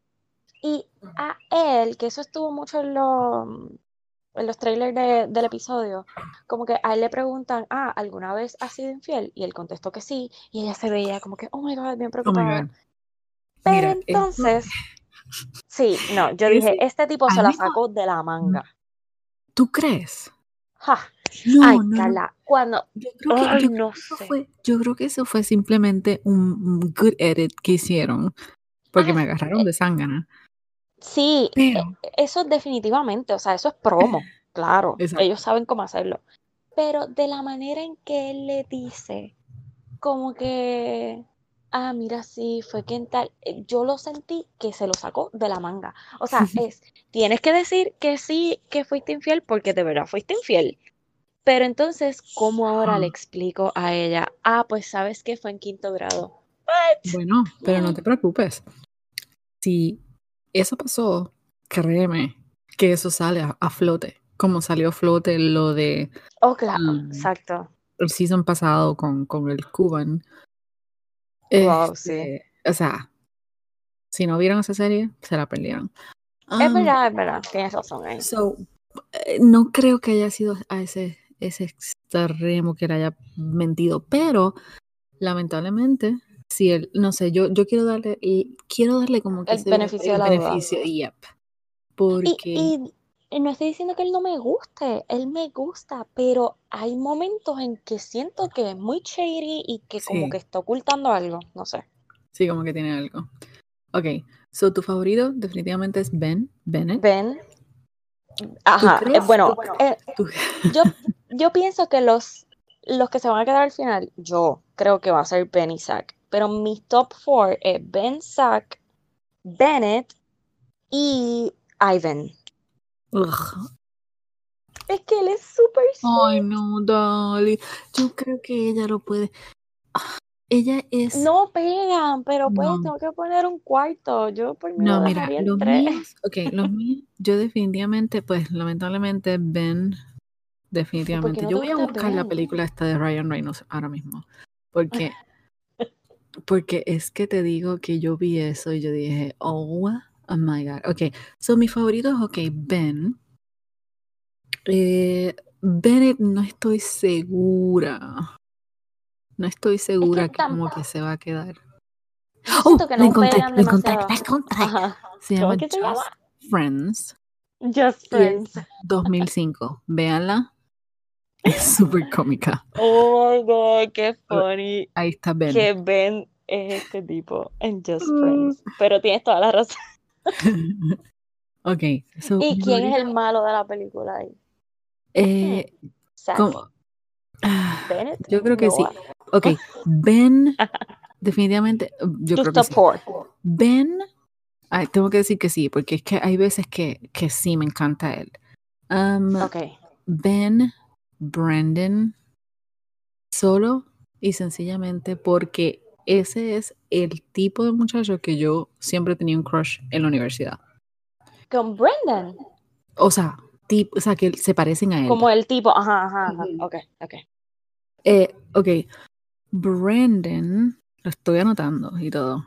Y a él, que eso estuvo mucho en los, en los trailers de- del episodio, como que a él le preguntan, ah, ¿alguna vez has sido infiel? Y él contestó que sí, y ella se veía como que, oh my God, bien Oh preocupada. Pero Mira, esto, entonces, sí, no, yo dije, ese, este tipo se la mismo, sacó de la manga. ¿tú crees? Ja. No, Ay, no. Carla, cuando, Yo creo que, ay, yo no sé. fue, yo creo que eso fue simplemente un, good edit que hicieron, porque Ah, me agarraron de zángana. Sí, Pero, eso definitivamente, o sea, eso es promo, claro, exacto. ellos saben cómo hacerlo. Pero de la manera en que él le dice, como que, ah, mira, sí, fue quien tal, eh, yo lo sentí que se lo sacó de la manga. O sea, es, tienes que decir que sí, que fuiste infiel, porque de verdad fuiste infiel. Pero entonces, ¿cómo ahora le explico a ella? Ah, pues sabes que fue en quinto grado. What? Bueno, pero no te preocupes. Si eso pasó, créeme que eso sale a, a flote, como salió a flote lo de Oh, claro, um, exacto. el season pasado con, con el Cuban. Wow, sí. Este, o sea, si no vieron esa serie, se la perdieron. Es Um, verdad, es verdad, tienes razón ahí. so, eh, no creo que haya sido a ese, ese extremo que le haya mentido, pero lamentablemente, si él, no sé, yo, yo quiero darle, y quiero darle como que El beneficio de el la beneficio, yep, Y, porque y, y no estoy diciendo que él no me guste, él me gusta, pero hay momentos en que siento que es muy shady y que como que está ocultando algo, no sé. sí, como que tiene algo. Ok, so tu favorito definitivamente es Ben, Bennett. Ben, ¿Tú ajá, eh, bueno, ¿Tú- eh, yo, yo pienso que los, los que se van a quedar al final, yo creo que va a ser Ben y Zach, pero mi top four es Ben, Zach, Bennett y Ivan. Ugh. Es que él es súper Ay, no, Dolly. Yo creo que ella lo puede. Ah, Ella es. No pegan, pero pues No, tengo que poner un cuarto. Yo por mí no, mira, los tres. míos, ok, los míos, yo definitivamente, pues lamentablemente, Ben, ¿Y por qué definitivamente. no Yo voy a buscar la película esta de Ryan Reynolds ahora mismo. Porque, porque es que te digo que yo vi eso y yo dije, oh, oh my god. Ok, so mi favorito es, ok, Ben. Eh, Bennett no estoy segura. No estoy Es que segura que como que se va a quedar. yo ¡Oh! que no encontré, la encontré, la encontré. Ajá. Se ¿Cómo llama Just? Friends Just Friends. 2005. Véanla. Es súper cómica. Oh my god, qué funny Ahí está Ben. que Ben es este tipo en Just Friends. Pero tienes toda la razón. ok, so, ¿Y quién es el malo de la película ahí? eh, ah, Bennett, yo creo que sí. Ok, Ben, definitivamente, yo creo que sí. Ben, ay, tengo que decir que sí, porque es que hay veces que, que sí me encanta él. Um, Ok. Ben, Brandon, solo y sencillamente porque ese es el tipo de muchacho que yo siempre tenía un crush en la universidad. Con Brendan. O sea, tip- o sea que se parecen a él. Como el tipo. Ajá, ajá, ajá. Ok, ok. Eh, ok, Brandon, lo estoy anotando y todo.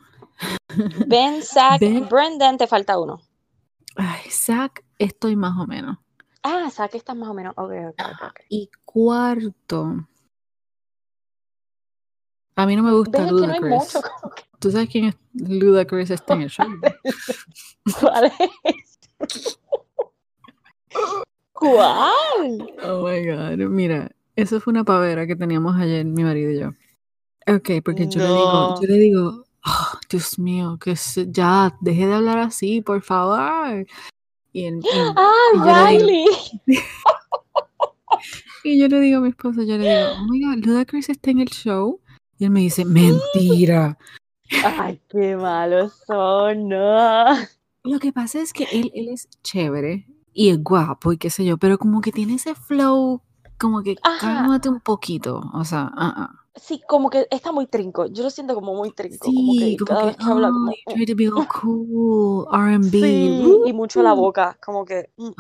Ben, Zack, Ben- Brendan, te falta uno. Ay, Zach, estoy más o menos. Ah, Zack está más o menos. Ok, ok, ok. ok. Y cuarto. A mí no me gusta ¿Ves? Es que no hay Ludacris. mucho. que- ¿Tú sabes quién es Ludacris está en el show? ¿Cuál es? ¿Cuál? Oh my god, mira, eso fue una pavera que teníamos ayer mi marido y yo. Ok, porque yo le digo, yo le digo, "Oh, Dios mío, que se- ya, deje de hablar así, por favor. Y, Ah, Y digo- Riley. y yo le digo a mi esposo, yo le digo, oh my god, Ludacris está en el show. Y él me dice, mentira. Ay, qué malos son, no. Lo que pasa es que él, él es chévere y es guapo y qué sé yo, pero como que tiene ese flow, como que Ajá. cálmate un poquito. O sea, ah, ah. Sí, como que está muy trinco. Yo lo siento como muy trinco. como Sí, que como cada que, vez que habla, como. oh, you try to be all cool, R&B. Sí, y mucho la boca. Como que. Oh,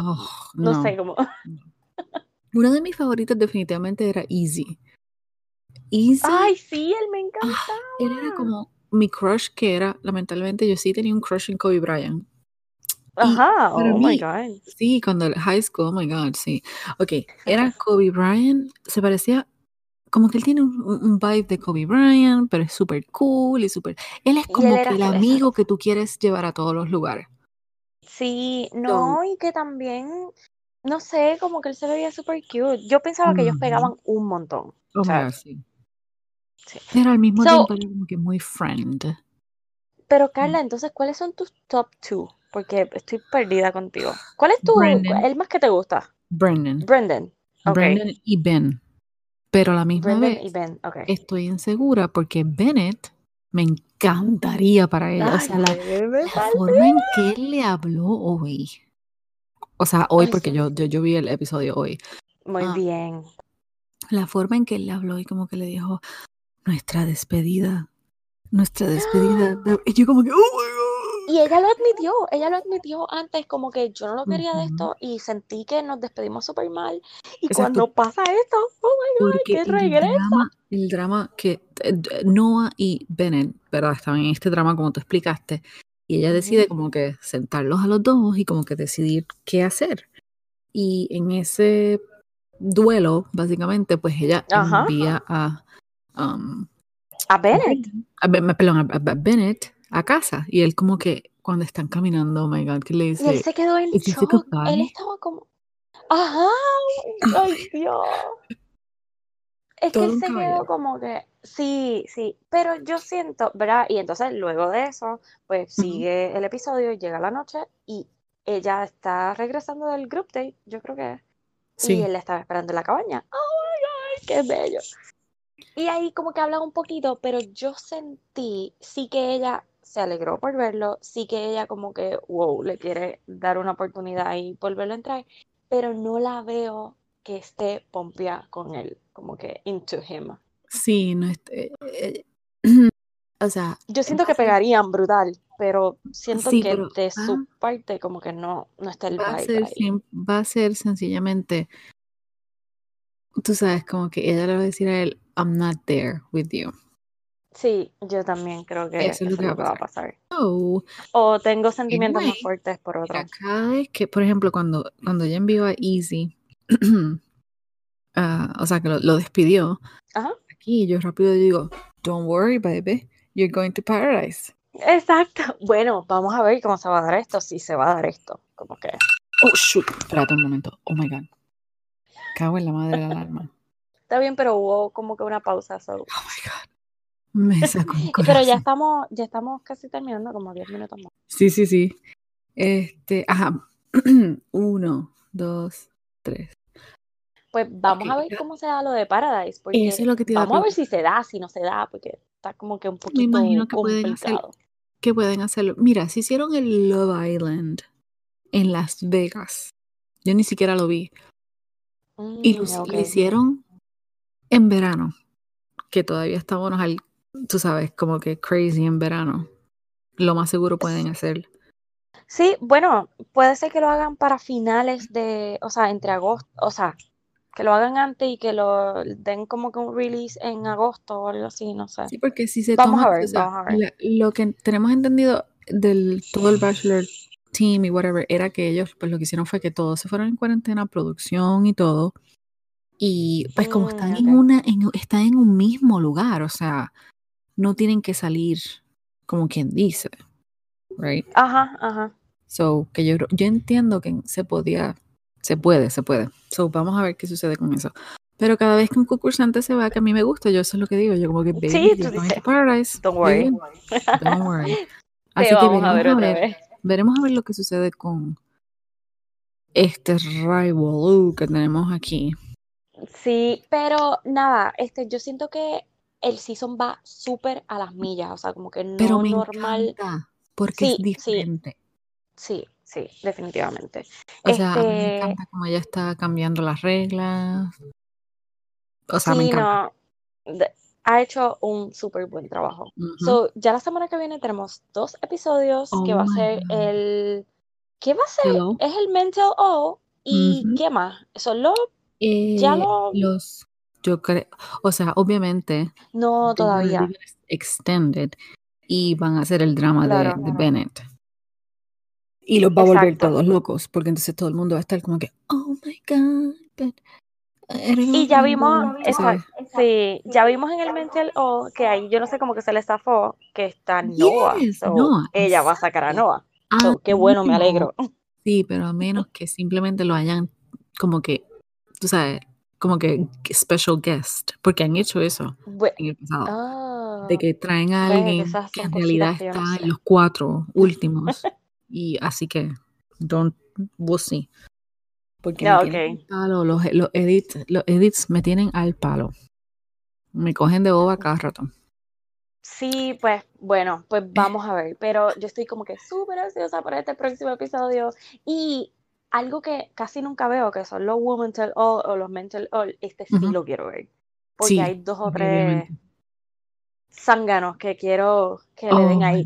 No, no. sé, como. Uno de mis favoritos definitivamente era Easy. Easy, Ay, sí, él me encanta. él era como mi crush que era, lamentablemente yo sí tenía un crush en Kobe Bryant. Ajá, oh my mí- God. Sí, cuando el high school, oh my god, sí. Ok, era Kobe Bryant, se parecía como que él tiene un, vibe de Kobe Bryant, pero es súper cool y súper... Él es él como que el amigo que tú quieres llevar a todos los lugares. Sí, no, y que también, no sé, como que él se veía súper cute. Yo pensaba que ellos pegaban un montón. Oh god, sí. Sí. Pero al mismo So- tiempo era como que muy friend. Pero Carla, entonces, ¿cuáles son tus top two? Porque estoy perdida contigo. ¿Cuál es tu, Brendan. el más que te gusta? Brendan. Brendan. Brendan y Ben. Pero a la misma Brendan vez y Ben, ok. estoy insegura porque Bennett me encantaría para ella. o sea, la, forma en que él le habló hoy. O sea, hoy porque yo, yo, yo vi el episodio hoy. Muy Ah. bien. La forma en que él le habló y como que le dijo, nuestra despedida, nuestra despedida. de-". Y yo como que, oh my God. Y ella lo admitió, ella lo admitió antes, como que yo no lo quería de esto y sentí que nos despedimos súper mal. Y Exacto. cuando pasa esto, oh my God, Porque que el regresa. drama, el drama que eh, Noah y Bennett, ¿verdad? Estaban en este drama como tú explicaste. Y ella decide como que sentarlos a los dos y como que decidir qué hacer. Y en ese duelo, básicamente, pues ella Ajá. envía a, um, A Bennett. a perdón, a, a Bennett a casa. Y él como que cuando están caminando, oh my God, que le Y él dice, se quedó en "Is this a shock. Él goodbye?" estaba como, ajá, ay Dios. Es que él se quedó como que, sí, sí, pero yo siento, ¿verdad? Y entonces luego de eso, pues sigue el episodio, llega la noche y ella está regresando del group date, yo creo que es. Y sí, él la estaba esperando en la cabaña. ¡Oh my God! ¡Qué bello! Y ahí como que hablan un poquito, pero yo sentí, sí que ella se alegró por verlo, sí que ella como que, wow, le quiere dar una oportunidad y volverlo a entrar, pero no la veo que esté pompia con él, como que into him. sí, no es- eh, eh, o sea, Yo siento que pegarían brutal, pero siento Sí, que pero de su va- parte como que no, no está el va a vibe ser ahí. siem- va a ser sencillamente tú sabes como que ella le va a decir a él I'm not there with you Sí, yo también creo que Eso es lo que va a pasar. oh O tengo sentimientos más fuertes por otro. cada vez que por ejemplo cuando cuando ella envió a Easy ah, o sea que lo, lo despidió Ajá. aquí yo rápido digo don't worry baby you're going to paradise Exacto. Bueno, vamos a ver cómo se va a dar esto, si se va a dar esto. Como que. oh shoot espérate un momento oh my god cago en la madre de la alarma Está bien, pero hubo como que una pausa. so. oh my god me sacó un Y- Pero ya corazón. estamos, ya estamos casi terminando, como 10 minutos más. Sí, sí, sí. Este, ajá. Uno, dos, tres. Pues vamos a ver cómo se da lo de Paradise, porque Eso es lo que te iba a vamos a ver si se da, si no se da, porque está como que un Me poquito imagino que pueden hacer, complicado. que pueden hacerlo. Mira, si hicieron el Love Island en Las Vegas. Yo ni siquiera lo vi. Y lo, Mm, lo hicieron en verano. Que todavía estamos al, tú sabes, como que crazy en verano. Lo más seguro pueden hacer. Sí, bueno, puede ser que lo hagan para finales de, o sea, entre agosto, o sea, que lo hagan antes y que lo den como que un release en agosto o algo así, no sé. Sí, porque si se Vamos toma, a ver, o sea, vamos a ver. la- lo que tenemos entendido del todo el Bachelor Team y whatever, era que ellos pues lo que hicieron fue que todos se fueron en cuarentena, producción y todo, Y pues como están Mm, en una, en, están en un mismo lugar, o sea, no tienen que salir como quien dice, right? Ajá, ajá. So, que yo, yo entiendo que se podía, se puede, se puede. So, vamos a ver qué sucede con eso. Pero cada vez que un concursante se va, que a mí me gusta, yo eso es lo que digo, yo como que, baby, Sí, tú dices, paradise, don't worry. don't worry. Así que vamos a veremos ver a ver, veremos a ver lo que sucede con este rival que tenemos aquí. Sí, pero nada, este, yo siento que el season va súper a las millas, o sea, como que Pero no me normal. encanta porque es Sí, sí, diferente. sí, sí, definitivamente. O sea, a mí me Este, encanta cómo ella está cambiando las reglas. O sea, me sí, encanta. no, ha hecho un súper buen trabajo. So, ya la semana que viene tenemos dos episodios que Oh va a ser God. el, ¿qué va a ser? Hello. Es el Mental O y. ¿qué más? Son los, ya Eh, lo, los, yo creo, o sea, obviamente, no todavía, extended y van a hacer el drama de, claro, de Bennett. Y los va a volver exacto. todos locos, porque entonces todo el mundo va a estar como que, oh my God, but Y ya vimos, remember", tú sabes. exacto, sí, ya vimos en el Mental O que ahí yo no sé cómo que se le zafó que está Noah, Yes, so no, ella va a sacar a. Noah. A So, qué bueno, me alegro. sí, pero a menos que simplemente lo hayan como que, tú sabes, como que special guest, porque han hecho eso en el pasado, de Ah, que traen a alguien que en realidad no está en los cuatro últimos, y así que, don't, we'll see, porque No, palo, los, los edits, los edits me tienen al palo, me cogen de boba cada rato. Sí, pues bueno, pues vamos a ver, pero yo estoy como que súper ansiosa por este próximo episodio y algo que casi nunca veo, que son los Womental All o los Mental All, este sí lo quiero ver, porque hay dos o tres zánganos que quiero que le Oh den my ahí,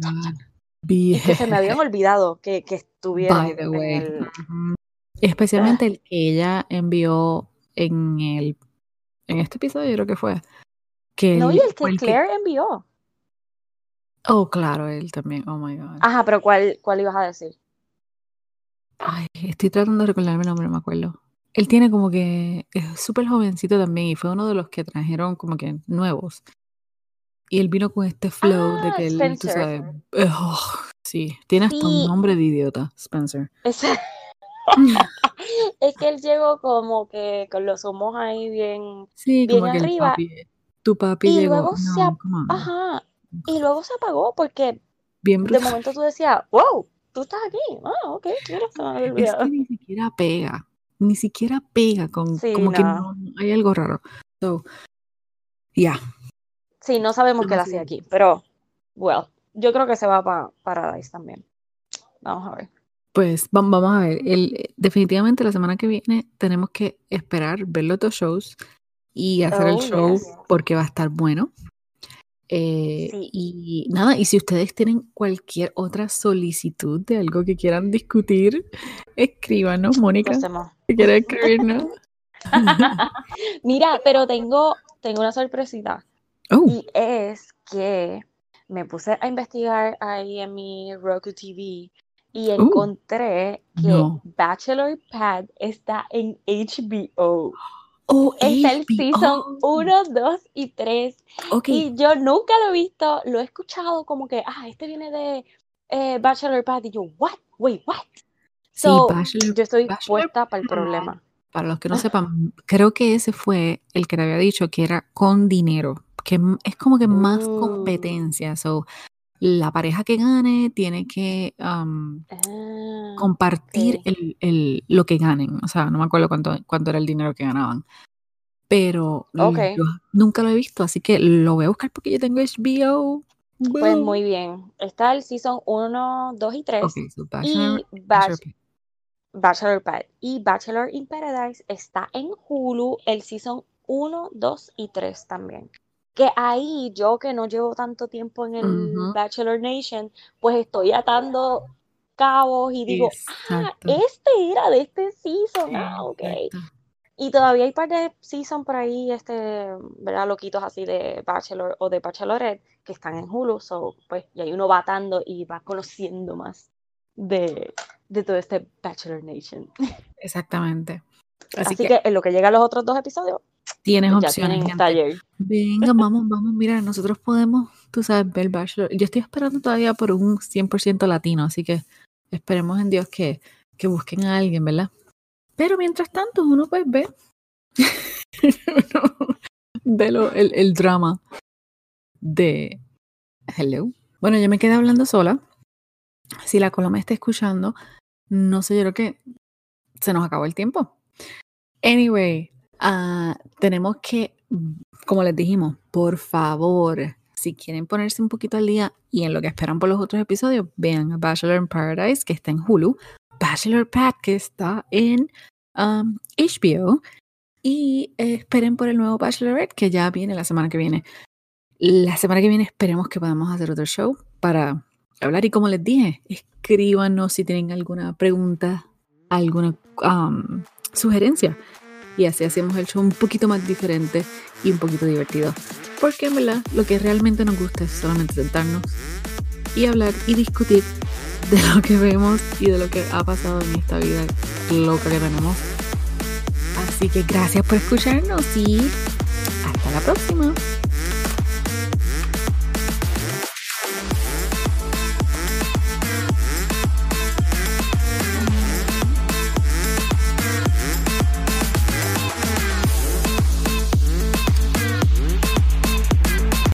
y que se me habían olvidado que, que By the en. Ujú. Especialmente el que ella envió en el en este episodio, yo creo que fue. Que No, y que el que. Claire envió. Oh, claro, él también. Oh my God. Ajá, pero ¿cuál, cuál ibas a decir? Ay, estoy tratando de recordarme el nombre, no me acuerdo. Él tiene como que. Es súper jovencito también y fue uno de los que trajeron como que nuevos. Y él vino con este flow de Ah, que él, tú Spencer. sabes. oh, sí, tiene hasta un nombre de idiota, Spencer. ese- es que él llegó como que con los humos ahí bien, Sí, bien como que el arriba papi. Tu papi y llegó. luego se, No, on. ajá, y luego se apagó porque Bien de momento tú decías, wow, tú estás aquí. Ah, ok, mira, se me había Es olvidado. que ni siquiera pega. Ni siquiera pega con. Sí, Como que no. no. Hay algo raro. So, yeah. Sí, no sabemos qué él hacía aquí, pero, well, yo creo que se va para Paradise también. Vamos a ver. Pues vam- vamos a ver. El, definitivamente la semana que viene tenemos que esperar ver los dos shows y hacer el Oh, show yes. porque va a estar bueno. Eh, Sí. y nada, y si ustedes tienen cualquier otra solicitud de algo que quieran discutir, escríbanos, Mónica, si quieres escribirnos. Mira, pero tengo, tengo una sorpresita. Oh, Y es que me puse a investigar ahí en mi Roku TV y uh, encontré que no. Bachelor Pad está en HBO. Oh, Está el season HBO. 1, 2 y 3. Ok, Y yo nunca lo he visto, lo he escuchado como que, ah, este viene de eh, Bachelor Pad. Y yo, what? Wait, what? sí, So, Bachelor, yo estoy Bachelor puesta para el problema. Para los que no sepan, creo que ese fue el que le había dicho que era con dinero, que es como que más Mm. competencia. So, la pareja que gane tiene que um, Ah, compartir el, el- lo que ganen. O sea, no me acuerdo cuánto, cuánto era el dinero que ganaban. Pero yo nunca lo he visto, así que lo voy a buscar porque yo tengo HBO. Pues muy bien. Está el season 1, 2 y 3 Ok, so Bachelor, y Bach- Bachelor Bachelor Pad y Bachelor in Paradise está en Hulu el season 1, 2 y 3 también. Que ahí yo que no llevo tanto tiempo en el Bachelor Nation, pues estoy atando cabos y digo, ah, este era de este season, ah, ok. Exacto. Y todavía hay par de season por ahí, este, ¿verdad? Loquitos así de Bachelor o de Bachelorette que están en Hulu, so, pues, y ahí uno va atando y va conociendo más de, de todo este Bachelor Nation. Exactamente. Así, que, en lo que llega a los otros dos episodios, tienes ya opciones. taller. Venga, vamos, vamos, mira, nosotros podemos, tú sabes, ver Bachelor. Yo estoy esperando todavía por un 100% latino, así que esperemos en Dios que, que busquen a alguien, ¿verdad? Pero mientras tanto, uno pues ve, ve lo- el, el drama de Hello. Bueno, yo me quedé hablando sola. Si la Colo me está escuchando, no sé, yo creo que se nos acabó el tiempo. Anyway, ah, tenemos que, como les dijimos, por favor, si quieren ponerse un poquito al día y en lo que esperan por los otros episodios, vean a Bachelor in Paradise, que está en Hulu, Bachelor Pad, que está en um, HBO, y esperen por el nuevo Bachelorette, que ya viene la semana que viene. La semana que viene esperemos que podamos hacer otro show para hablar. Y como les dije, escríbanos si tienen alguna pregunta, alguna um, sugerencia. Y así hacemos el show un poquito más diferente y un poquito divertido. Porque en verdad lo que realmente nos gusta es solamente sentarnos y hablar y discutir de lo que vemos y de lo que ha pasado en esta vida loca que tenemos. Así que gracias por escucharnos y hasta la próxima.